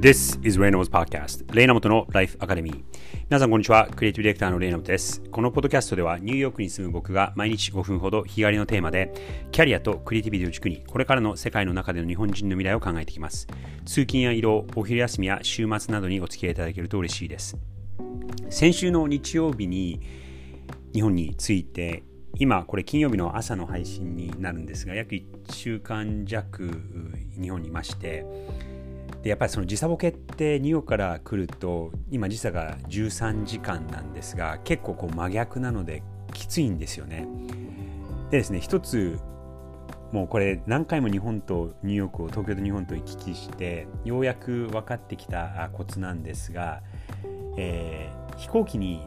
This is Reynolds Podcast レイナモトのライフアカデミー皆さんこんにちは。クリエイティブディレクターのレイナモトです。このポッドキャストではニューヨークに住む僕が毎日5分ほど日帰りのテーマでキャリアとクリエイティビティを軸にこれからの世界の中での日本人の未来を考えていきます。通勤や移動お昼休みや週末などにお付き合いいただけると嬉しいです。先週の日曜日に日本に着いて今これ金曜日の朝の配信になるんですが約1週間弱日本にいましてでやっぱりその時差ボケってニューヨークから来ると今時差が13時間なんですが結構こう真逆なのできついんですよね。でですね一つもうこれ何回も日本とニューヨークを東京と日本と行き来してようやく分かってきたコツなんですが、えー、飛行機に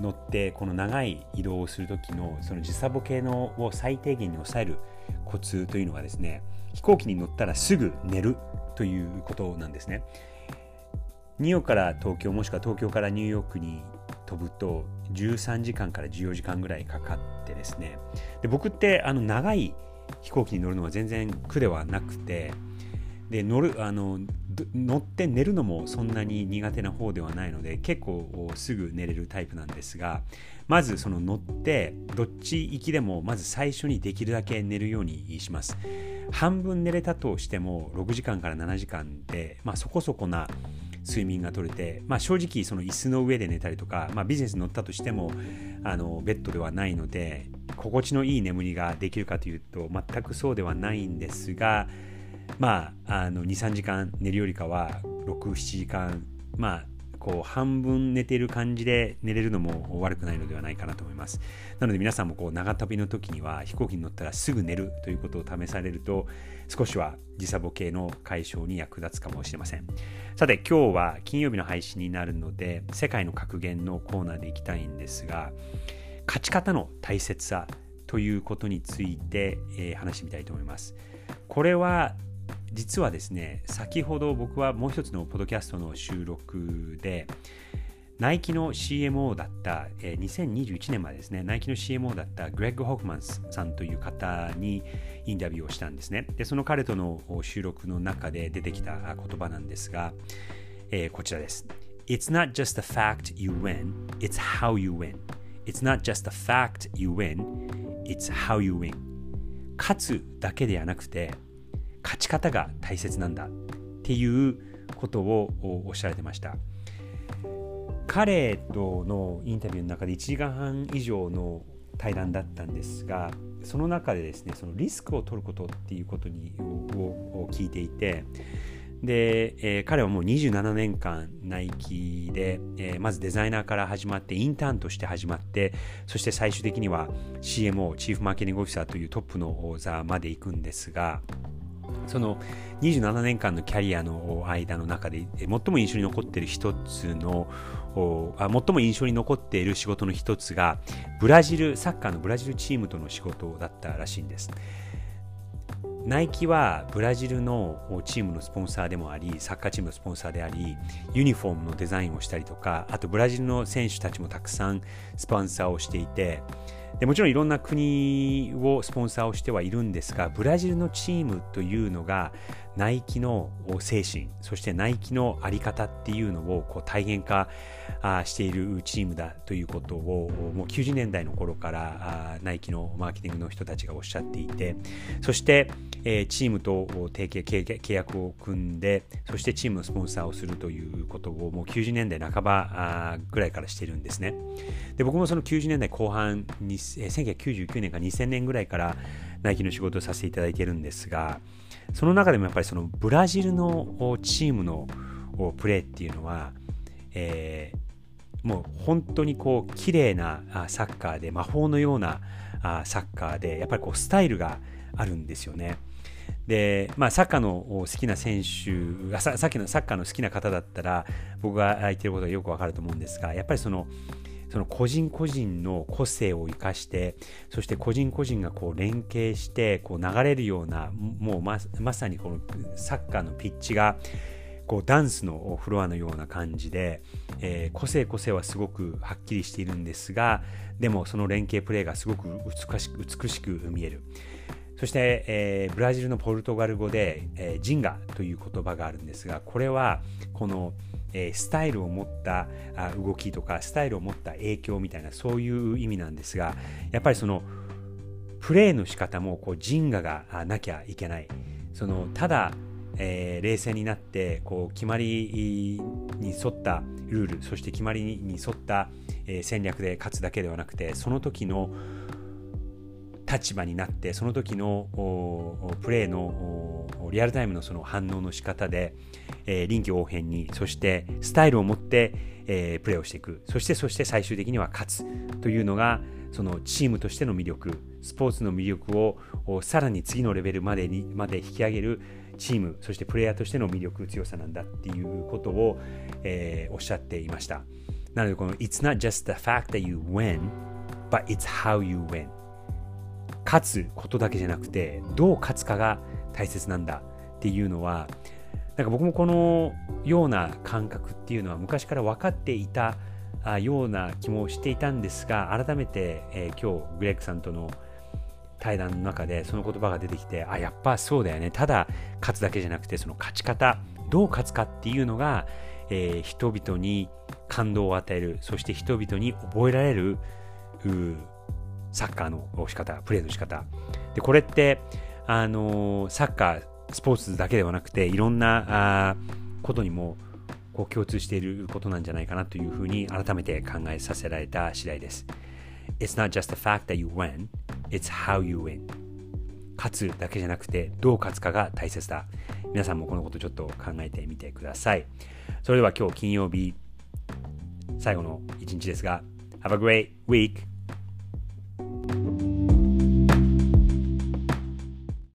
乗ってこの長い移動をする時のその時差ボケのを最低限に抑えるコツというのはですね飛行機に乗ったらすぐ寝るということなんですね。ニューヨークから東京もしくは東京からニューヨークに飛ぶと13時間から14時間ぐらいかかってですねで僕ってあの長い飛行機に乗るのは全然苦ではなくてで乗るあの乗って寝るのもそんなに苦手な方ではないので結構すぐ寝れるタイプなんですがまずその乗ってどっち行きでもまず最初にできるだけ寝るようにします半分寝れたとしても6時間から7時間で、まあ、そこそこな睡眠が取れて、まあ、正直その椅子の上で寝たりとか、まあ、ビジネスに乗ったとしてもあのベッドではないので心地のいい眠りができるかというと全くそうではないんですがまあ、23時間寝るよりかは67時間まあこう半分寝てる感じで寝れるのも悪くないのではないかなと思います。なので皆さんもこう長旅の時には飛行機に乗ったらすぐ寝るということを試されると少しは時差ボケの解消に役立つかもしれません。さて今日は金曜日の配信になるので世界の格言のコーナーでいきたいんですが勝ち方の大切さということについて、えー、話してみたいと思います。これは実はですね先ほど僕はもう一つのポッドキャストの収録でナイキの CMO だった、えー、2021年までですね、ナイキの CMO だったグレッグ・ホフマンさんという方にインタビューをしたんですね。で、その彼との収録の中で出てきた言葉なんですが、えー、こちらです。It's not just the fact you win, it's how you win. It's not just the fact you win, it's how you win. 勝つだけではなくて、勝ち方が大切なんだっていうことをおっしゃられてました。彼とのインタビューの中で1時間半以上の対談だったんですがその中でですねそのリスクを取ることっていうことにを聞いていてで、えー、彼はもう27年間ナイキで、えー、まずデザイナーから始まってインターンとして始まってそして最終的には CMO チーフマーケティングオフィサーというトップの座まで行くんですがその27年間のキャリアの間の中で最も印象に残っている一つの最も印象に残っている仕事の一つがブラジルサッカーのブラジルチームとの仕事だったらしいんです。ナイキはブラジルのチームのスポンサーでもありサッカーチームのスポンサーでありユニフォームのデザインをしたりとかあとブラジルの選手たちもたくさんスポンサーをしていてでもちろんいろんな国をスポンサーをしてはいるんですがブラジルのチームというのがナイキの精神そしてナイキの在り方っていうのをこう体現化しているチームだということをもう90年代の頃からナイキのマーケティングの人たちがおっしゃっていてそしてえ、チームと提携契約を組んでそしてチームのスポンサーをするということをもう90年代半ばぐらいからしてるんですね。で僕もその90年代後半に1999年か2000年ぐらいからナイキの仕事をさせていただいているんですがその中でもやっぱりそのブラジルのチームのプレーっていうのは、えー、もう本当にこう綺麗なサッカーで魔法のようなサッカーでやっぱりこうスタイルがあるんですよね。で、まあ、サッカーの好きな選手ささっきのサッカーの好きな方だったら僕が言ってることがよくわかると思うんですがやっぱりそのその個人個人の個性を生かしてそして個人個人がこう連携してこう流れるようなもうままさにこのサッカーのピッチがこうダンスのフロアのような感じで、えー、個性個性はすごくはっきりしているんですがでもその連携プレーがすごく美しく美しく見える。そして、えー、ブラジルのポルトガル語で、えー、ジンガという言葉があるんですがこれはこの、え、スタイルを持ったあ動きとかスタイルを持った影響みたいなそういう意味なんですがやっぱりそのプレーの仕方もこうジンガがなきゃいけない。そのただ、えー、冷静になってこう決まりに沿ったルールそして決まりに沿った、え、戦略で勝つだけではなくてその時の立場になってその時のプレーのリアルタイムのその反応の仕方で、えー、臨機応変にそしてスタイルを持って、えー、プレーをしていく。そしてそして最終的には勝つ。というのがそのチームとしての魅力。スポーツの魅力をさらに次のレベルまでにまで引き上げるチームそしてプレイヤーとしての魅力強さなんだっていうことを、えー、おっしゃっていました。なのでこの It's not just the fact that you win but it's how you win. 勝つことだけじゃなくてどう勝つかが大切なんだっていうのはなんか僕もこのような感覚っていうのは昔から分かっていたような気もしていたんですが改めて、えー、今日グレッグさんとの対談の中でその言葉が出てきてあやっぱそうだよね。ただ勝つだけじゃなくてその勝ち方どう勝つかっていうのが、えー、人々に感動を与えるそして人々に覚えられるサッカーの仕方プレーの仕方でこれってあの、サッカースポーツだけではなくていろんなあことにもこう共通していることなんじゃないかなというふうに改めて考えさせられた次第です。It's not just the fact that you win, it's how you win. 勝つだけじゃなくてどう勝つかが大切だ。皆さんもこのことちょっと考えてみてください。それでは今日金曜日最後の一日ですが Have a great week!